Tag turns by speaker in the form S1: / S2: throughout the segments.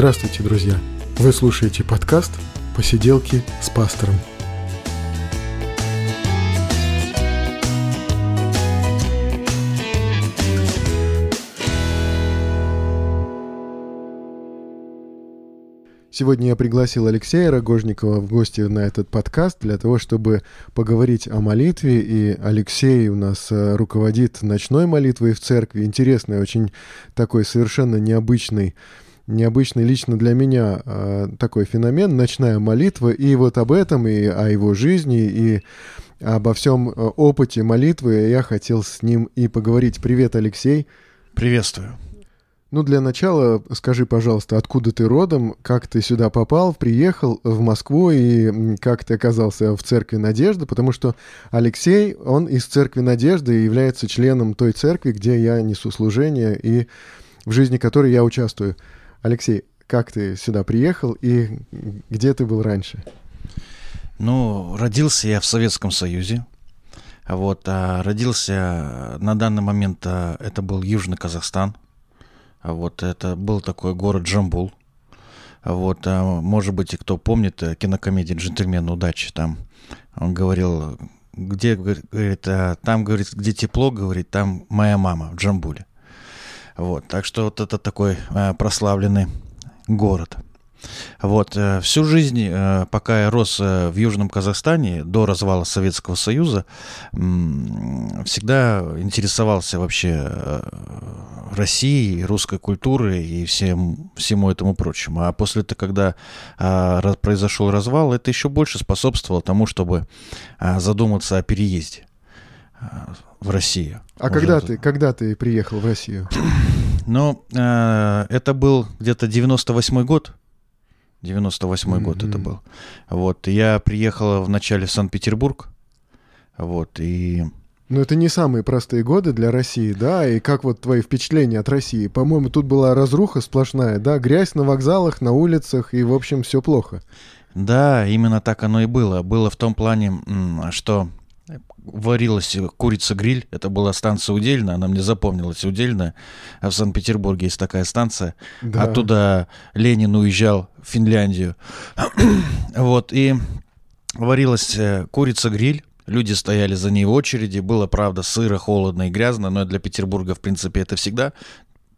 S1: Здравствуйте, друзья! Вы слушаете подкаст «Посиделки с пастором». Сегодня я пригласил Алексея Рогожникова в гости на этот подкаст для того, чтобы поговорить о молитве. И Алексей у нас э, руководит ночной молитвой в церкви. Интересный, очень такой совершенно необычный необычный лично для меня э, такой феномен, ночная молитва, и вот об этом, и о его жизни, и обо всем э, опыте молитвы я хотел с ним и поговорить. Привет, Алексей.
S2: Приветствую.
S1: Ну, для начала скажи, пожалуйста, откуда ты родом, как ты сюда попал, приехал в Москву и как ты оказался в Церкви Надежды, потому что Алексей, он из Церкви Надежды и является членом той церкви, где я несу служение и в жизни которой я участвую. Алексей, как ты сюда приехал и где ты был раньше?
S2: Ну, родился я в Советском Союзе. Вот, а родился на данный момент, а, это был Южный Казахстан. Вот, это был такой город Джамбул. Вот, а, может быть, кто помнит э, кинокомедию «Джентльмен удачи», там он говорил, где, говорит, а, там, говорит, где тепло, говорит, там моя мама в Джамбуле. Вот, так что вот это такой э, прославленный город. Вот, э, всю жизнь, э, пока я рос э, в Южном Казахстане, до развала Советского Союза, всегда интересовался вообще э, Россией, русской культурой и всем, всему этому прочему. А после того, когда э, произошел развал, это еще больше способствовало тому, чтобы э, задуматься о переезде в Россию.
S1: А когда ты, когда ты приехал в Россию?
S2: Ну, э, это был где-то 98 год. 98 mm-hmm. год это был. Вот, я приехал в начале в Санкт-Петербург. Вот, и...
S1: Ну, это не самые простые годы для России, да? И как вот твои впечатления от России? По-моему, тут была разруха сплошная, да? Грязь на вокзалах, на улицах, и, в общем, все плохо.
S2: Да, именно так оно и было. Было в том плане, что варилась курица-гриль. Это была станция Удельная, она мне запомнилась, Удельная. А в Санкт-Петербурге есть такая станция. Да. Оттуда Ленин уезжал в Финляндию. вот, и варилась э, курица-гриль. Люди стояли за ней в очереди. Было, правда, сыро, холодно и грязно, но для Петербурга, в принципе, это всегда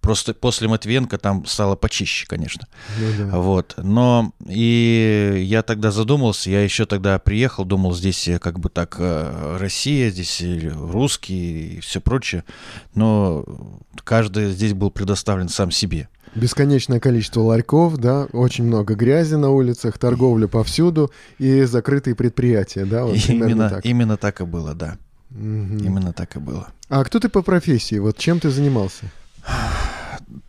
S2: Просто после Матвенко там стало почище, конечно. Ну, да. Вот. Но и я тогда задумался, я еще тогда приехал, думал, здесь как бы так э, Россия, здесь русские и все прочее. Но каждый здесь был предоставлен сам себе.
S1: Бесконечное количество ларьков, да, очень много грязи на улицах, торговля повсюду и закрытые предприятия, да,
S2: вот именно так. Именно так и было, да. Угу. Именно так и было.
S1: А кто ты по профессии? Вот чем ты занимался?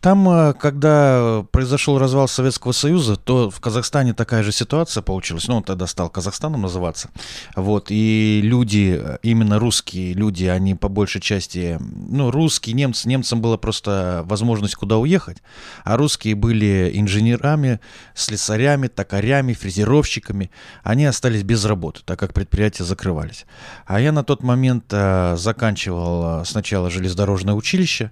S2: Там, э, когда произошел развал Советского Союза, то в Казахстане такая же ситуация получилась. Ну, он тогда стал Казахстаном называться. Вот. И люди, э, именно русские люди, они по большей части, ну, русские, немцы, немцам была просто возможность куда уехать. А русские были инженерами, слесарями, токарями, фрезеровщиками. Они остались без работы, так как предприятия закрывались. А я на тот момент э, заканчивал сначала железнодорожное училище,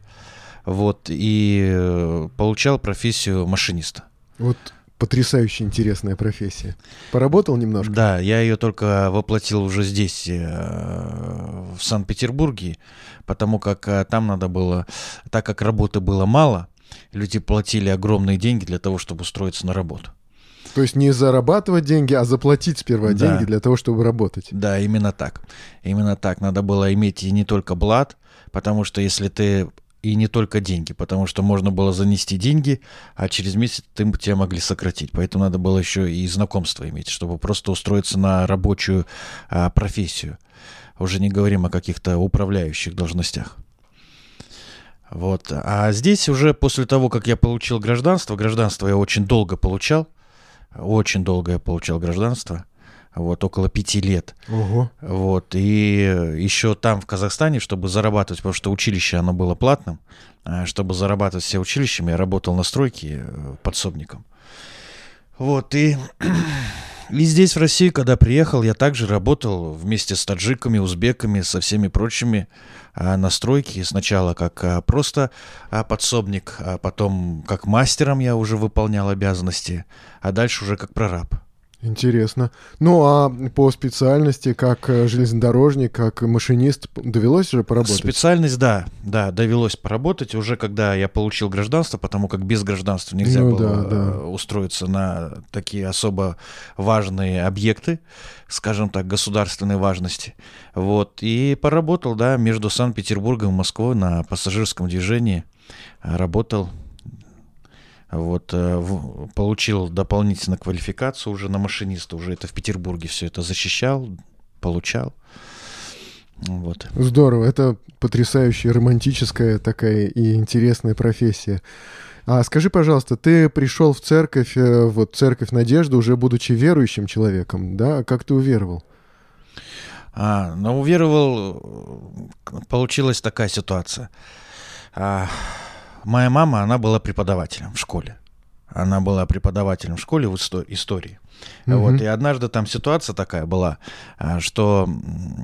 S2: вот, и э, получал профессию машиниста.
S1: Вот потрясающе интересная профессия. Поработал немножко?
S2: Да, я ее только воплотил уже здесь, э, в Санкт-Петербурге, потому как э, там надо было, так как работы было мало, люди платили огромные деньги для того, чтобы устроиться на работу.
S1: То есть не зарабатывать деньги, а заплатить сперва да. деньги для того, чтобы работать.
S2: Да, именно так. Именно так. Надо было иметь и не только блат, потому что если ты и не только деньги, потому что можно было занести деньги, а через месяц ты, тебя могли сократить. Поэтому надо было еще и знакомство иметь, чтобы просто устроиться на рабочую а, профессию. Уже не говорим о каких-то управляющих должностях. Вот. А здесь уже после того, как я получил гражданство, гражданство я очень долго получал, очень долго я получал гражданство, вот около пяти лет.
S1: Ого.
S2: Вот, и еще там, в Казахстане, чтобы зарабатывать, потому что училище, оно было платным, а, чтобы зарабатывать все училищами, я работал на стройке э, подсобником. Вот, и, и здесь, в России, когда приехал, я также работал вместе с таджиками, узбеками, со всеми прочими. а, на стройке. Сначала как а, просто подсобник, а потом как мастером я уже выполнял обязанности, а дальше уже как прораб.
S1: Интересно. Ну, а по специальности, как э, железнодорожник, как машинист, довелось же поработать?
S2: Специальность, да, да, довелось поработать уже, когда я получил гражданство, потому как без гражданства нельзя ну, было да, да. Э, устроиться на такие особо важные объекты, скажем так, государственной важности. Вот, и поработал, да, между Санкт-Петербургом и Москвой на пассажирском движении. Работал вот, э, получил дополнительно квалификацию уже на машиниста, уже это в Петербурге все это защищал, получал. Вот.
S1: Здорово, это потрясающая романтическая такая и интересная профессия. А скажи, пожалуйста, ты пришел в церковь, э, вот церковь Надежды, уже будучи верующим человеком, да? Как ты уверовал?
S2: А, ну, уверовал, э, получилась такая ситуация. А, Моя мама, она была преподавателем в школе. Она была преподавателем в школе в истории. Угу. Вот, и однажды там ситуация такая была, а, что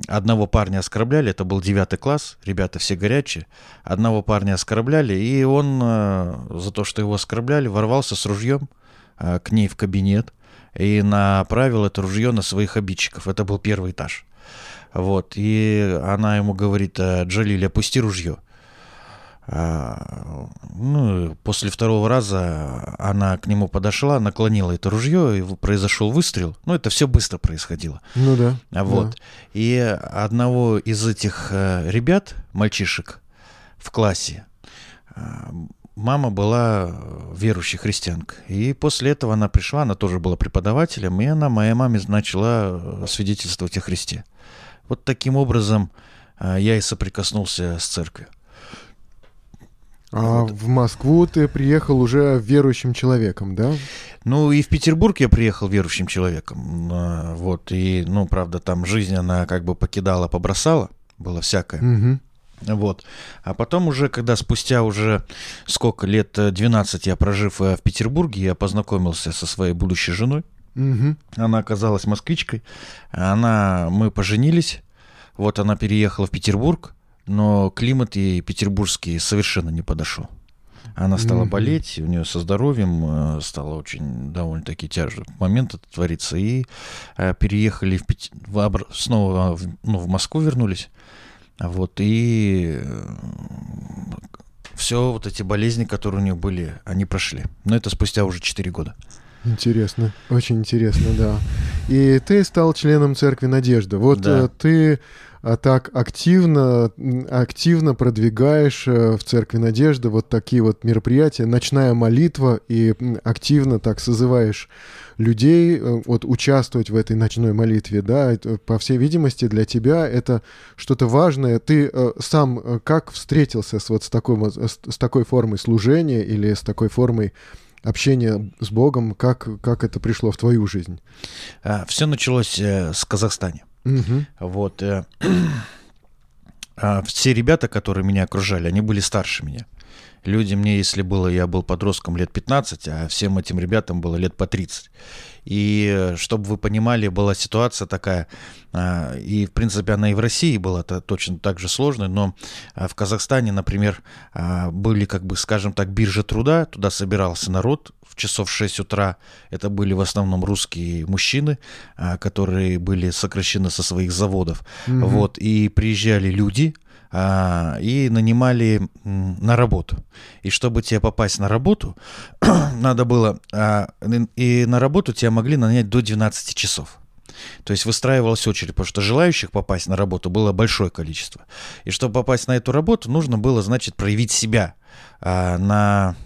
S2: одного парня оскорбляли, это был девятый класс, ребята все горячие, одного парня оскорбляли, и он а, за то, что его оскорбляли, ворвался с ружьем а, к ней в кабинет и направил это ружье на своих обидчиков. Это был первый этаж. Вот, и она ему говорит, Джалиль, опусти ружье. А, ну, после второго раза она к нему подошла, наклонила это ружье, и произошел выстрел. Ну, это все быстро происходило.
S1: Ну да.
S2: А вот. Да. И одного из этих э, ребят, мальчишек в классе, э, мама была верующей христианка. И после этого она пришла, она тоже была преподавателем, и она моей маме начала свидетельствовать о Христе. Вот таким образом э, я и соприкоснулся с церковью.
S1: А вот. в Москву ты приехал уже верующим человеком, да?
S2: Ну и в Петербург я приехал верующим человеком. А, вот, и, ну, правда, там жизнь, она как бы покидала, побросала, было всякое. Угу. Вот. А потом уже, когда спустя уже сколько лет, 12 я прожив э, в Петербурге, я познакомился со своей будущей женой. Угу. Она оказалась москвичкой. Она, мы поженились. Вот она переехала в Петербург но климат ей петербургский совершенно не подошел. Она стала mm-hmm. болеть, у нее со здоровьем э, стало очень довольно-таки тяжелый момент это творится. И э, переехали в Пет... в, снова в, ну, в Москву вернулись. Вот, и э, все вот эти болезни, которые у нее были, они прошли. Но это спустя уже 4 года.
S1: Интересно, очень интересно, да. И ты стал членом Церкви Надежды. Вот да. ты так активно, активно продвигаешь э, в Церкви Надежды вот такие вот мероприятия, ночная молитва, и активно так созываешь людей э, вот участвовать в этой ночной молитве, да, по всей видимости для тебя это что-то важное. Ты э, сам как встретился с вот с такой, с такой формой служения или с такой формой общения с Богом, как, как это пришло в твою жизнь?
S2: А, Все началось с Казахстана. Угу. Вот. Э, а все ребята, которые меня окружали, они были старше меня. Люди мне, если было, я был подростком лет 15, а всем этим ребятам было лет по 30. И э, чтобы вы понимали, была ситуация такая, а, и в принципе она и в России была -то точно так же сложной, но а, в Казахстане, например, а, были, как бы, скажем так, биржи труда, туда собирался народ, в часов 6 утра это были в основном русские мужчины, которые были сокращены со своих заводов, mm-hmm. вот, и приезжали люди, а, и нанимали на работу. И чтобы тебе попасть на работу, надо было... А, и на работу тебя могли нанять до 12 часов. То есть выстраивалась очередь, потому что желающих попасть на работу было большое количество. И чтобы попасть на эту работу, нужно было, значит, проявить себя а, на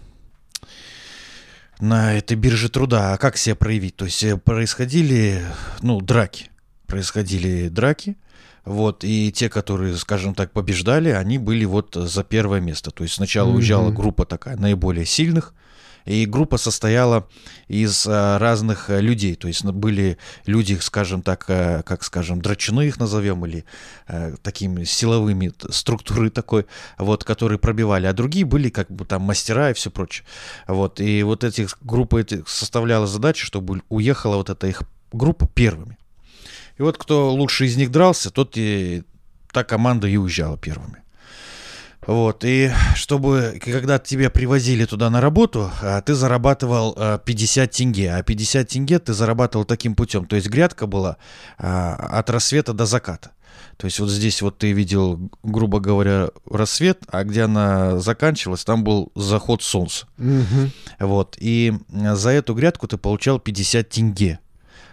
S2: на этой бирже труда. А как себя проявить? То есть э, происходили, ну, драки. Происходили драки, вот, и те, которые, скажем так, побеждали, они были вот за первое место. То есть сначала mm-hmm. уезжала группа такая наиболее сильных, и группа состояла из а, разных а, людей. То есть были люди, скажем так, а, как скажем, драчуны их назовем, или а, такими силовыми структуры такой, вот, которые пробивали. А другие были как бы там мастера и все прочее. Вот, и вот этих группы этих составляла задача, чтобы уехала вот эта их группа первыми. И вот кто лучше из них дрался, тот и та команда и уезжала первыми. Вот, и чтобы, когда тебя привозили туда на работу, а, ты зарабатывал 50 тенге, а 50 тенге ты зарабатывал таким путем, то есть грядка была от рассвета до заката. То есть вот здесь вот ты видел, грубо говоря, рассвет, а где она заканчивалась, там был заход солнца.
S1: Мгм.
S2: Вот, и за эту грядку ты получал 50 тенге.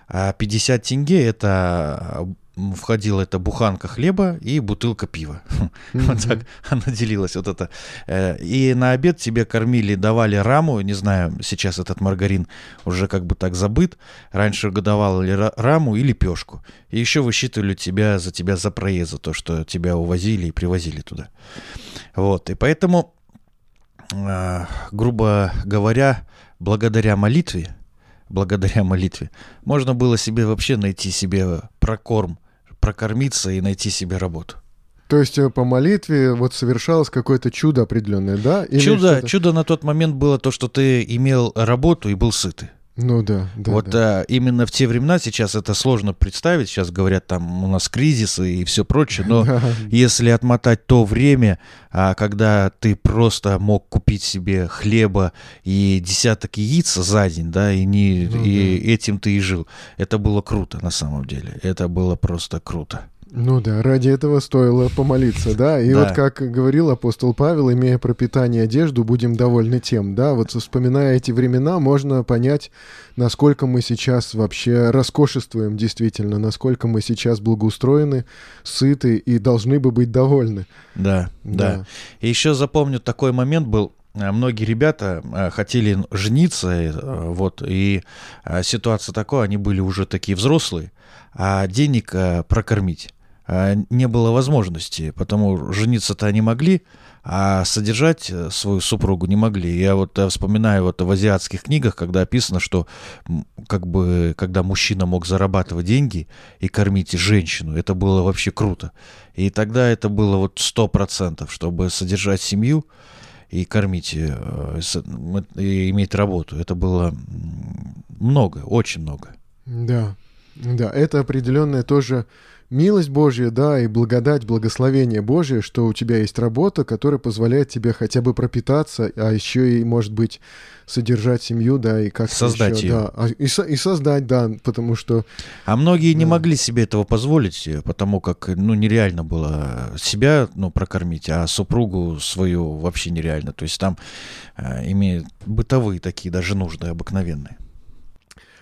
S2: А 50 тенге это м, входила эта буханка хлеба и бутылка пива. Вот так она делилась вот это. Э, И на обед тебе кормили, давали раму, не знаю, сейчас этот маргарин уже как бы так забыт. Раньше ра- раму и лепешку. И еще высчитывали тебя за тебя за проезд, за то, что тебя увозили и привозили туда. Вот, и поэтому, а, грубо говоря, благодаря молитве, благодаря молитве, можно было себе вообще найти себе прокорм, прокормиться и найти себе работу.
S1: То есть э, по молитве вот совершалось какое-то чудо определенное, да? Или
S2: чудо, чудо на тот момент было то, что ты имел работу и был сытый.
S1: Ну да, да.
S2: вот
S1: да.
S2: а, именно в те времена сейчас это сложно представить. Сейчас говорят, там у нас кризисы и все прочее, но
S1: Да.
S2: если отмотать то время, а, когда ты просто мог купить себе хлеба и десяток яиц за день, да, и, не,
S1: Ну
S2: и этим ты и жил, это было круто на самом деле. Это было просто круто.
S1: Ну да, ради этого стоило помолиться, да. И
S2: Да.
S1: вот как говорил апостол Павел, имея пропитание и одежду, будем довольны тем, да. Вот вспоминая эти времена, можно понять, насколько мы сейчас вообще роскошествуем действительно, насколько мы сейчас благоустроены, сыты и должны бы быть довольны.
S2: Да, да.
S1: Да.
S2: И еще запомню, такой момент был. А, Многие ребята а, хотели жениться, э, вот, и а, ситуация такая, они были уже такие взрослые, а денег прокормить не было возможности, потому жениться-то они могли, а содержать э, свою супругу не могли. Я вот э, вспоминаю вот в азиатских книгах, когда описано, что как бы, когда мужчина мог зарабатывать деньги и кормить женщину, это было вообще круто. И тогда это было вот сто процентов, чтобы содержать семью и кормить, э, и иметь работу. Это было много, очень много.
S1: Да, да, это определенная тоже милость Божья, да, и благодать, благословение Божье, что у тебя есть работа, которая позволяет тебе хотя бы пропитаться, а еще и, может быть, содержать семью, да, и как
S2: Создать её.
S1: да, а, и, со- и создать, да, потому что,
S2: А многие не
S1: Да.
S2: могли себе этого позволить, э, потому как, ну, нереально было себя, ну, прокормить, а супругу свою вообще нереально. То есть там э, имеют бытовые такие даже нужды обыкновенные.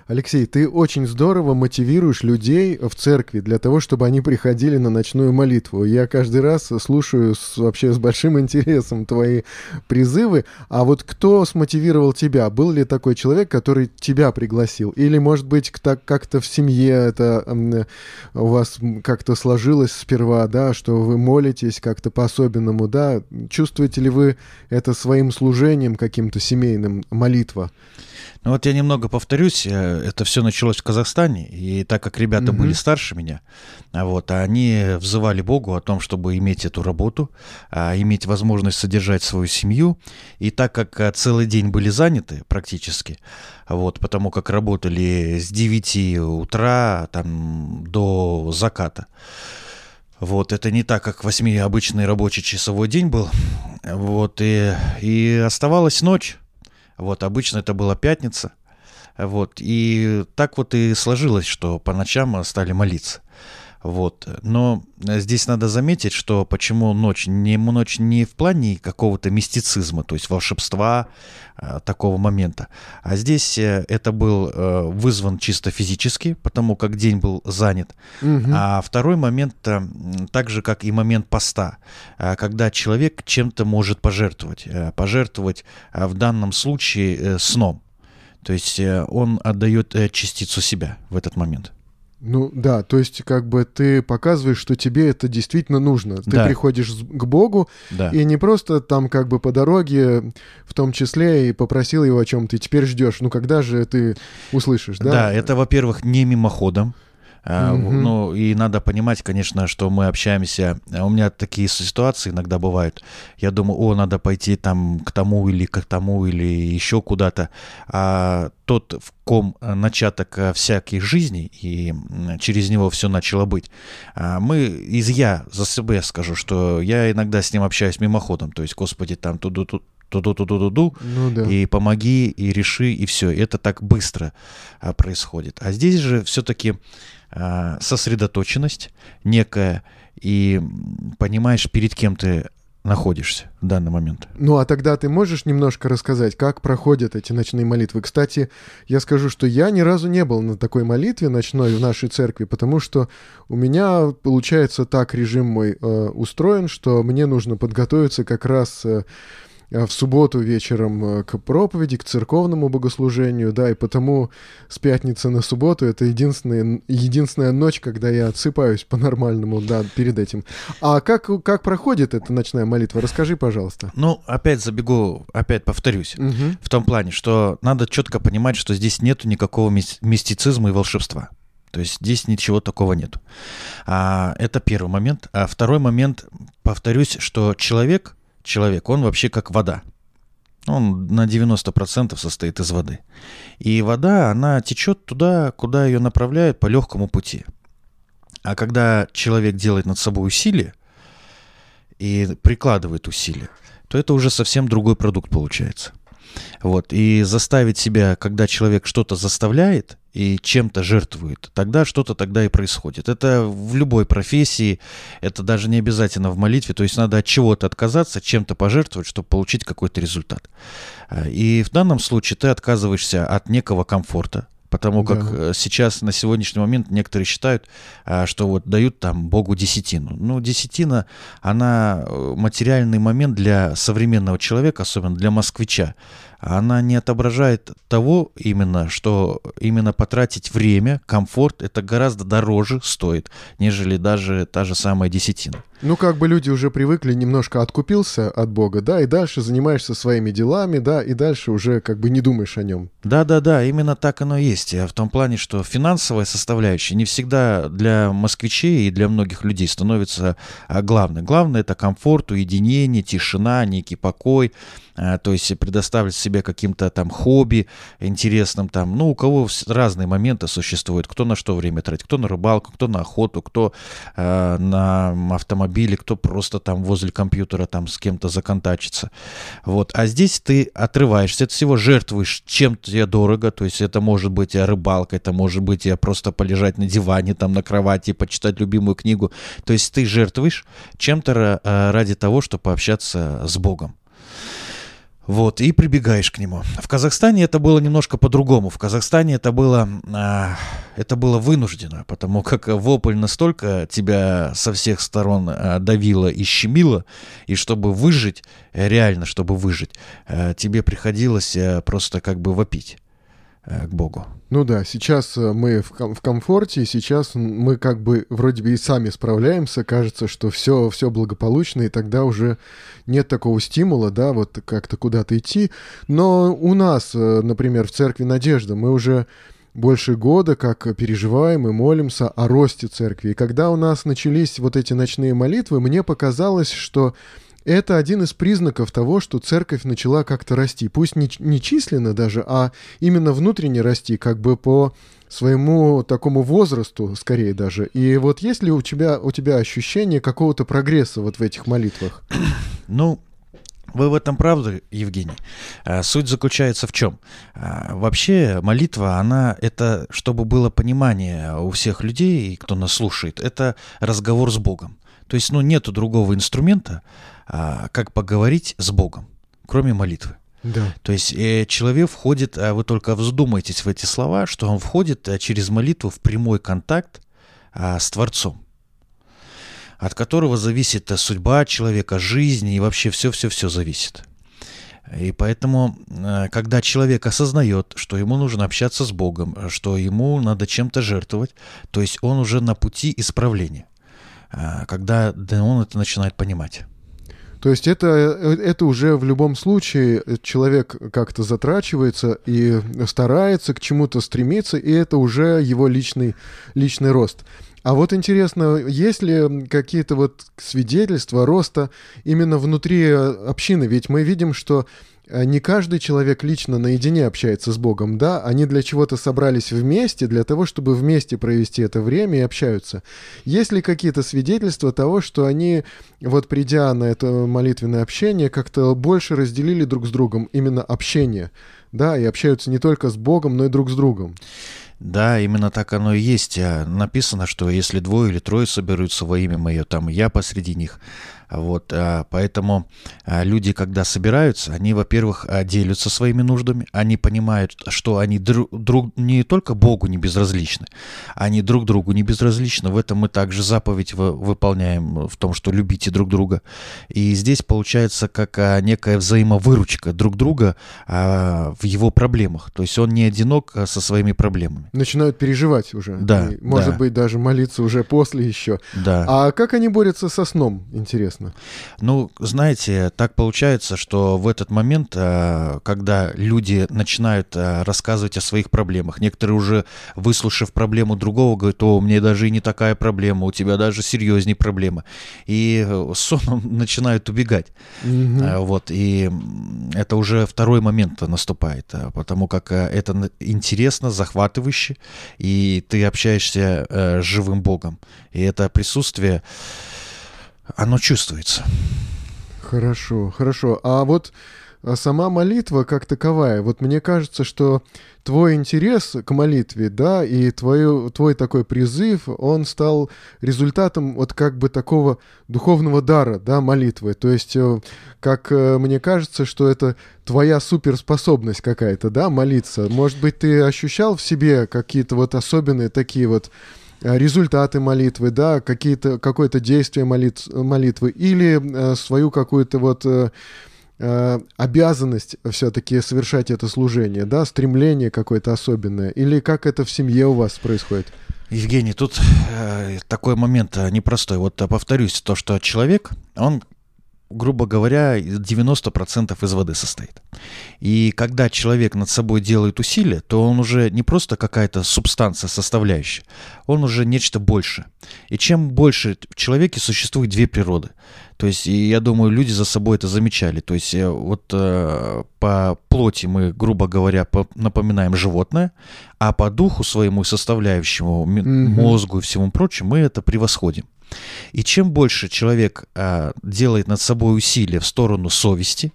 S1: Алексей, ты очень здорово мотивируешь людей в церкви для того, чтобы они приходили на ночную молитву. Я каждый раз слушаю с- вообще с большим интересом твои призывы. А вот кто смотивировал тебя? Был ли такой человек, который тебя пригласил? Или, может быть, как-то в семье это у вас как-то сложилось сперва, да, что вы молитесь как-то по-особенному, да? Чувствуете ли вы это своим служением каким-то семейным, молитва?
S2: Ну вот я немного повторюсь, э, это все началось в Казахстане, и так как ребята
S1: Мгм.
S2: были старше меня, а вот, они взывали Богу о том, чтобы иметь эту работу, а, иметь возможность содержать свою семью, и так как а, целый день были заняты практически, вот, потому как работали с 9 утра там, до заката, вот, это не так, как 8 обычный рабочий часовой день был. Вот, и, и оставалась ночь. Вот, обычно это была пятница. Вот, и так вот и сложилось, что по ночам стали молиться. Вот. Но э, здесь надо заметить, что почему ночь? Не ночь не в плане какого-то мистицизма, то есть волшебства э, такого момента. А здесь э, это был э, вызван чисто физически, потому как день был занят.
S1: Мгм.
S2: А второй момент, э, так же как и момент поста, когда человек чем-то может пожертвовать. Э, Пожертвовать в данном случае э, сном. То есть он отдает частицу себя в этот момент.
S1: Ну да, то есть как бы ты показываешь, что тебе это действительно нужно. Ты
S2: Да.
S1: приходишь к Богу
S2: Да.
S1: и не просто там как бы по дороге, в том числе и попросил его о чем ты теперь ждешь. Ну когда же ты услышишь, да?
S2: Да, это, во-первых, не мимоходом. Mm-hmm. Ну, и надо понимать, конечно, что мы общаемся. А у меня такие ситуации иногда бывают. Я думаю, о, надо пойти там к тому или к тому, или еще куда-то. А тот, в ком начаток э, всяких жизней, и через него все начало быть. А мы, из я за себя скажу, что я иногда с ним общаюсь мимоходом. То есть, господи, там туду-туду ту-ду-ту-ду-ду, ну, да. и помоги, и реши, и все. Это так быстро происходит. А здесь же все-таки сосредоточенность некая, и понимаешь, перед кем ты находишься в данный момент.
S1: Ну а тогда ты можешь немножко рассказать, как проходят эти ночные молитвы? Кстати, я скажу, что я ни разу не был на такой молитве ночной в нашей церкви, потому что у меня, получается, так режим мой э, устроен, что мне нужно подготовиться как раз... Э, Э, в субботу вечером э, к проповеди, к церковному богослужению, да, и потому с пятницы на субботу это единственная, единственная ночь, когда я отсыпаюсь по-нормальному, да, перед этим. А как, как проходит эта ночная молитва? Расскажи, пожалуйста.
S2: Ну, опять забегу, опять повторюсь, угу. в том плане, что надо четко понимать, что здесь нету никакого мистицизма и волшебства. То есть здесь ничего такого нету. А, это первый момент. А второй момент, повторюсь, что человек человек, он вообще как вода. Он на 90% состоит из воды. И вода, она течет туда, куда ее направляют по легкому пути. А когда человек делает над собой усилие и прикладывает усилия, то это уже совсем другой продукт получается. Вот. И заставить себя, когда человек что-то заставляет и чем-то жертвует, тогда что-то тогда и происходит. Это в любой профессии, это даже не обязательно в молитве, то есть надо от чего-то отказаться, чем-то пожертвовать, чтобы получить какой-то результат. И в данном случае ты отказываешься от некого комфорта, Потому как да. Э, сейчас, на сегодняшний момент, некоторые считают, а, что вот дают там Богу десятину. Ну, десятина, она э, материальный момент для современного человека, особенно для москвича она не отображает того именно, что именно потратить время, комфорт, это гораздо дороже стоит, нежели даже та же самая десятина.
S1: Ну, как бы люди уже привыкли, немножко откупился от Бога, да, и дальше занимаешься своими делами, да, и дальше уже как бы не думаешь о нем.
S2: Да-да-да, именно так оно и есть. В том плане, что финансовая составляющая не всегда для москвичей и для многих людей становится а, главной. Главное — это комфорт, уединение, тишина, некий покой, а, то есть предоставить себе каким-то там хобби интересным там, ну, у кого разные моменты существуют, кто на что время тратит, кто на рыбалку, кто на охоту, кто э, на автомобиле, кто просто там возле компьютера там с кем-то законтачится. Вот, а здесь ты отрываешься от всего, жертвуешь чем-то тебе дорого, то есть это может быть рыбалка, это может быть просто полежать на диване, там на кровати, почитать любимую книгу, то есть ты жертвуешь чем-то э, ради того, чтобы пообщаться с Богом. Вот, и прибегаешь к нему. В Казахстане это было немножко по-другому. В Казахстане это было, э, это было вынуждено, потому как вопль настолько тебя со всех сторон э, давило и щемило, и чтобы выжить, реально, чтобы выжить, э, тебе приходилось э, просто как бы вопить. Э, к Богу.
S1: Ну да, сейчас э, мы в, ком- в комфорте, сейчас мы как бы вроде бы и сами справляемся, кажется, что все, все благополучно, и тогда уже нет такого стимула, да, вот как-то куда-то идти. Но у нас, э, например, в Церкви Надежда мы уже больше года как переживаем и молимся о росте церкви. И когда у нас начались вот эти ночные молитвы, мне показалось, что это один из признаков того, что церковь начала как-то расти. Пусть не, не численно даже, а именно внутренне расти, как бы по своему такому возрасту, скорее даже. И вот есть ли у тебя, у тебя ощущение какого-то прогресса вот в этих молитвах?
S2: Ну, вы в этом правы, Евгений. А, суть заключается в чем? А, вообще молитва, она это, чтобы было понимание у всех людей, кто нас слушает, это разговор с Богом. То есть, ну, нету другого инструмента, а, как поговорить с Богом, кроме молитвы.
S1: Да.
S2: То есть э, человек входит, а вы только вздумайтесь в эти слова, что он входит э, через молитву в прямой контакт а, с Творцом, от которого зависит э, судьба человека, жизнь и вообще все-все-все зависит. И поэтому, э, когда человек осознает, что ему нужно общаться с Богом, что ему надо чем-то жертвовать, то есть он уже на пути исправления, когда он это начинает понимать.
S1: То есть это, это уже в любом случае человек как-то затрачивается и старается к чему-то стремиться, и это уже его личный, личный рост. А вот интересно, есть ли какие-то вот свидетельства роста именно внутри общины? Ведь мы видим, что Э, не каждый человек лично наедине общается с Богом, да, они для чего-то собрались вместе, для того, чтобы вместе провести это время и общаются. Есть ли какие-то свидетельства того, что они, вот придя на это молитвенное общение, как-то больше разделили друг с другом именно общение, да, и общаются не только с Богом, но и друг с другом?
S2: Да, именно так оно и есть. А написано, что если двое или трое соберутся во имя мое, там я посреди них. Вот, а, поэтому а, люди, когда собираются, они, во-первых, а, делятся своими нуждами, они понимают, что они друг, друг не только Богу не безразличны, они друг другу не безразличны. В этом мы также заповедь выполняем в том, что любите друг друга. И здесь получается как некая взаимовыручка друг друга в его проблемах. То есть он не одинок со своими проблемами.
S1: Начинают переживать уже.
S2: Да.
S1: И, может
S2: да.
S1: быть, даже молиться уже после еще.
S2: Да.
S1: А как они борются со сном, интересно? Интересно.
S2: Ну, знаете, так получается, что в этот момент, э, когда люди начинают э, рассказывать о своих проблемах, некоторые уже, выслушав проблему другого, говорят, о, мне даже и не такая проблема, у тебя даже серьезнее проблема. И э, сон начинают убегать. Угу. Вот, и это уже второй момент наступает, потому как это интересно, захватывающе, и ты общаешься с живым Богом. И это присутствие оно чувствуется.
S1: Хорошо, хорошо. А вот а сама молитва как таковая, вот мне кажется, что твой интерес к молитве, да, и твой, твой такой призыв, он стал результатом вот как бы такого духовного дара, да, молитвы. То есть, э, как э, мне кажется, что это твоя суперспособность какая-то, да, молиться. Может быть, ты ощущал в себе какие-то вот особенные такие вот результаты молитвы, да, какие-то, какое-то действие молит, молитвы, или э, свою какую-то вот э, э, обязанность все-таки совершать это служение, да, стремление какое-то особенное, или как это в семье у вас происходит?
S2: Евгений, тут э, такой момент э, непростой. Вот повторюсь, то, что человек, он грубо говоря, 90% из воды состоит. И когда человек над собой делает усилия, то он уже не просто какая-то субстанция составляющая, он уже нечто больше. И чем больше в человеке существует две природы. То есть, и я думаю, люди за собой это замечали. То есть, э, вот э, по плоти мы, грубо говоря, по, напоминаем животное, а по духу своему составляющему, mm-hmm. мозгу и всему прочему, мы это превосходим. И чем больше человек а, делает над собой усилия в сторону совести,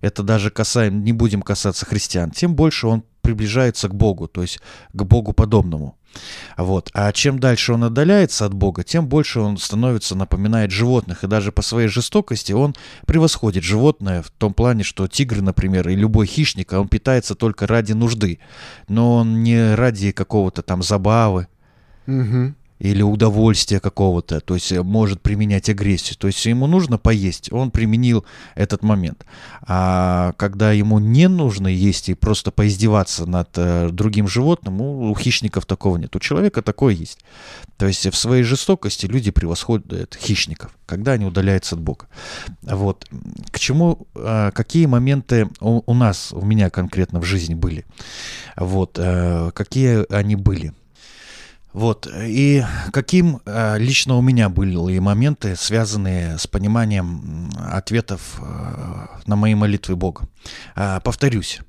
S2: это даже касаем, не будем касаться христиан, тем больше он приближается к Богу, то есть к Богу подобному. Вот. А чем дальше он отдаляется от Бога, тем больше он становится, напоминает животных. И даже по своей жестокости он превосходит животное в том плане, что тигр, например, и любой хищник, он питается только ради нужды. Но он не ради какого-то там забавы. Угу или удовольствия какого-то, то есть э, может применять агрессию. То есть ему нужно поесть, он применил этот момент. А когда ему не нужно есть и просто поиздеваться над э, другим животным, у, хищников такого нет. У человека такое есть. То есть в своей жестокости люди превосходят хищников, когда они удаляются от Бога. Вот. К чему, э, какие моменты у, нас, у меня конкретно в жизни были? Вот. Какие они были? Вот. И каким э, лично у меня были моменты, связанные с пониманием ответов э, на мои молитвы Бога. Э, повторюсь,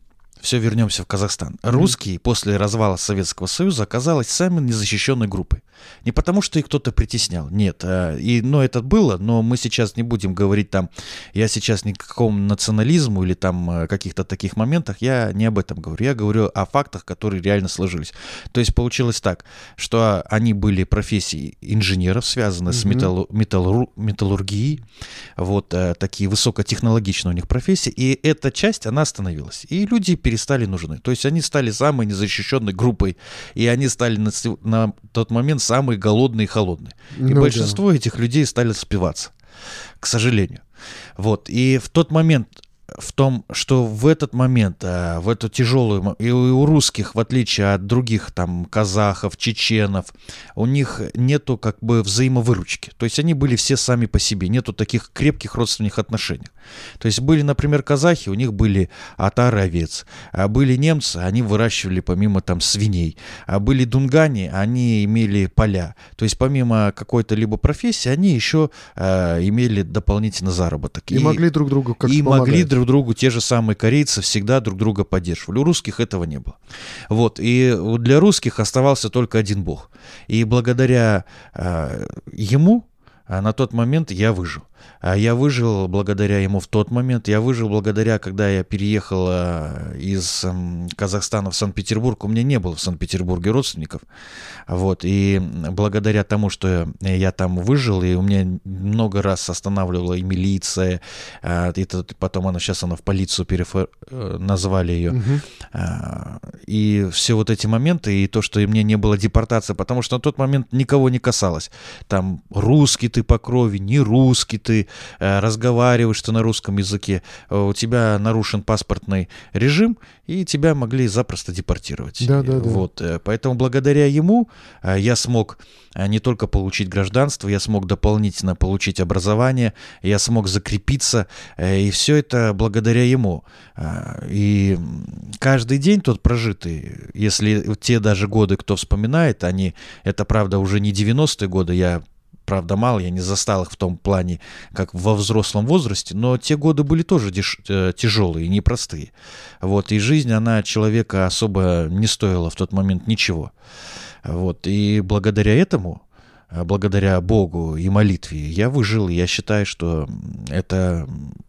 S2: все вернемся в Казахстан. Русские после развала Советского Союза оказались самой незащищенной группой. Не потому, что их кто-то притеснял, нет. А, и, но это было, но мы сейчас не будем говорить там, я сейчас ни к какому национализму или там э, каких-то таких моментах, я не об этом говорю. Я говорю о фактах, которые реально сложились. То есть получилось так, что они были профессии инженеров, связаны mm-hmm. с металлу, металлур, металлургией, вот э, такие высокотехнологичные у них профессии, и эта часть, она остановилась. И люди перестали нужны. То есть они стали самой незащищенной группой, и они стали на, на тот момент самые голодные и холодные. И ну, большинство да. этих людей стали спиваться, к сожалению. Вот. И в тот момент в том, что в этот момент, э, в эту тяжелую, и у русских, в отличие от других там казахов, чеченов, у них нету как бы взаимовыручки. То есть они были все сами по себе, нету таких крепких родственных отношений. То есть были, например, казахи, у них были отары овец, а были немцы, они выращивали помимо там свиней, а были дунгане, они имели поля. То есть помимо какой-то либо профессии, они еще э, имели дополнительный заработок.
S1: И, и могли друг другу как
S2: И могли друг другу, те же самые корейцы всегда друг друга поддерживали. У русских этого не было. Вот, и для русских оставался только один бог. И благодаря э, ему э, на тот момент я выжил. А я выжил благодаря ему в тот момент. Я выжил благодаря, когда я переехал э, из Казахстана в Санкт-Петербург. У меня не было в Санкт-Петербурге родственников. Вот. И благодаря тому, что я там выжил, и у меня много раз останавливала и милиция, э, и потом она сейчас она в полицию перефор... Э, назвали ее. Угу. И все вот эти моменты, и то, что мне не было депортации, потому что на тот момент никого не касалось. Там русский ты по крови, не русский ты, ты э, разговариваешь что на русском языке, э, у тебя нарушен паспортный режим, и тебя могли запросто депортировать.
S1: Да, да, да.
S2: Вот, э, поэтому благодаря ему я смог не только получить гражданство, я смог дополнительно получить образование, я смог закрепиться, и все это благодаря ему. И каждый день тот прожитый, если те даже годы, кто вспоминает, они, это правда уже не 90-е годы, я правда, мало, я не застал их в том плане, как во взрослом возрасте, но те годы были тоже деш- э, тяжелые, непростые. Вот, и жизнь, она человека особо не стоила в тот момент ничего. Вот, и благодаря этому благодаря Богу и молитве я выжил. Я считаю, что это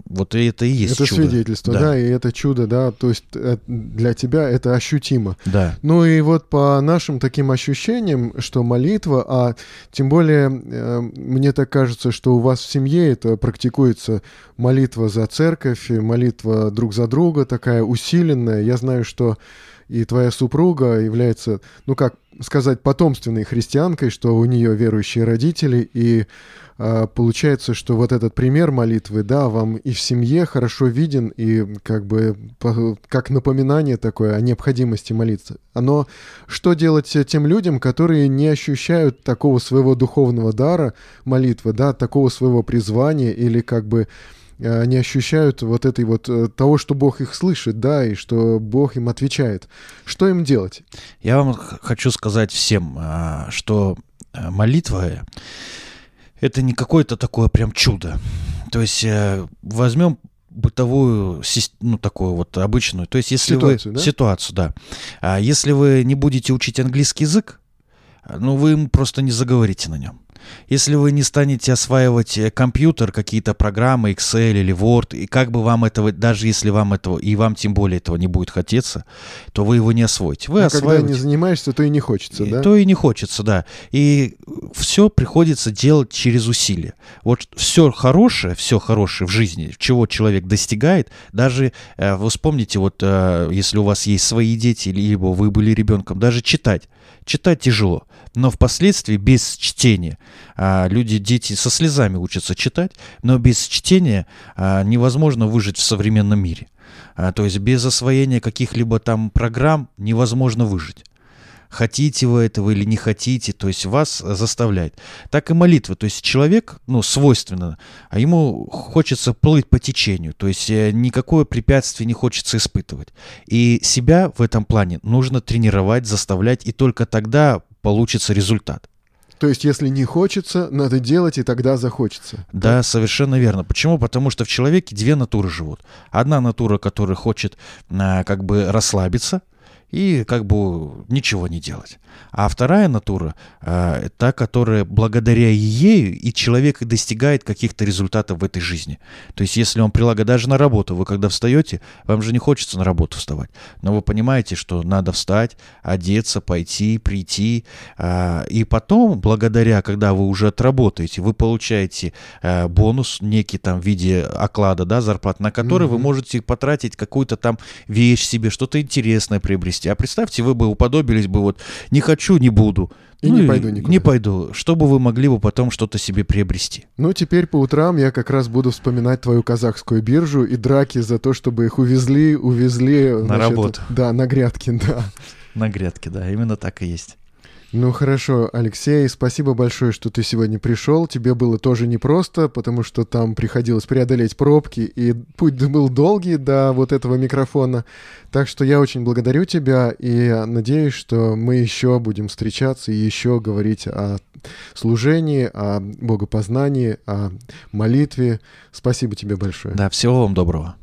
S2: вот это и есть
S1: это
S2: чудо.
S1: свидетельство, да. да, и это чудо, да, то есть э, для тебя это ощутимо.
S2: Да.
S1: Ну и вот по нашим таким ощущениям, что молитва, а тем более э, мне так кажется, что у вас в семье это практикуется молитва за церковь, молитва друг за друга такая усиленная. Я знаю, что и твоя супруга является, ну как сказать, потомственной христианкой, что у нее верующие родители, и э, получается, что вот этот пример молитвы, да, вам и в семье хорошо виден, и как бы по, как напоминание такое о необходимости молиться. Но что делать тем людям, которые не ощущают такого своего духовного дара молитвы, да, такого своего призвания или как бы они ощущают вот этой вот э, того, что Бог их слышит, да, и что Бог им отвечает. Что им делать?
S2: Я вам хочу сказать всем, а, что э, молитва это не какое-то такое прям чудо. То есть возьмем бытовую, ну, такую вот обычную. То есть, если
S1: ситуацию,
S2: вы...
S1: Да?
S2: Ситуацию, да. А если вы не будете учить английский язык, ну, вы им просто не заговорите на нем. Если вы не станете осваивать э, компьютер, какие-то программы, Excel или Word, и как бы вам этого, даже если вам этого, и вам тем более этого не будет хотеться, то вы его не освоите. Вы
S1: а
S2: осваиваете...
S1: когда не занимаешься, то и не хочется,
S2: и,
S1: да?
S2: То и не хочется, да. И все приходится делать через усилия. Вот все хорошее, все хорошее в жизни, чего человек достигает, даже э, вы вспомните, вот э, если у вас есть свои дети, либо вы были ребенком, даже читать. Читать тяжело, но впоследствии без чтения а, люди, дети со слезами учатся читать, но без чтения а, невозможно выжить в современном мире. А, то есть без освоения каких-либо там программ невозможно выжить хотите вы этого или не хотите, то есть вас заставляет. Так и молитва, то есть человек, ну, свойственно, а ему хочется плыть по течению, то есть э, никакое препятствие не хочется испытывать. И себя в этом плане нужно тренировать, заставлять, и только тогда получится результат.
S1: То есть, если не хочется, надо делать, и тогда захочется.
S2: Да, так? совершенно верно. Почему? Потому что в человеке две натуры живут. Одна натура, которая хочет а, как бы расслабиться, и как бы ничего не делать. А вторая натура, э, та, которая благодаря ею и человек достигает каких-то результатов в этой жизни. То есть если он прилагает даже на работу, вы когда встаете, вам же не хочется на работу вставать, но вы понимаете, что надо встать, одеться, пойти, прийти, э, и потом, благодаря, когда вы уже отработаете, вы получаете э, бонус некий там в виде оклада, да, зарплаты, на который mm-hmm. вы можете потратить какую-то там вещь себе, что-то интересное приобрести. А представьте, вы бы уподобились бы вот «не хочу, не буду».
S1: И
S2: ну
S1: не пойду никуда.
S2: Не пойду. Чтобы вы могли бы потом что-то себе приобрести.
S1: Ну, теперь по утрам я как раз буду вспоминать твою казахскую биржу и драки за то, чтобы их увезли, увезли...
S2: На
S1: значит,
S2: работу.
S1: Да, на грядки, да.
S2: На грядке, да, именно так и есть.
S1: Ну хорошо, Алексей, спасибо большое, что ты сегодня пришел. Тебе было тоже непросто, потому что там приходилось преодолеть пробки, и путь был долгий до вот этого микрофона. Так что я очень благодарю тебя и надеюсь, что мы еще будем встречаться и еще говорить о служении, о богопознании, о молитве. Спасибо тебе большое.
S2: Да, всего вам доброго.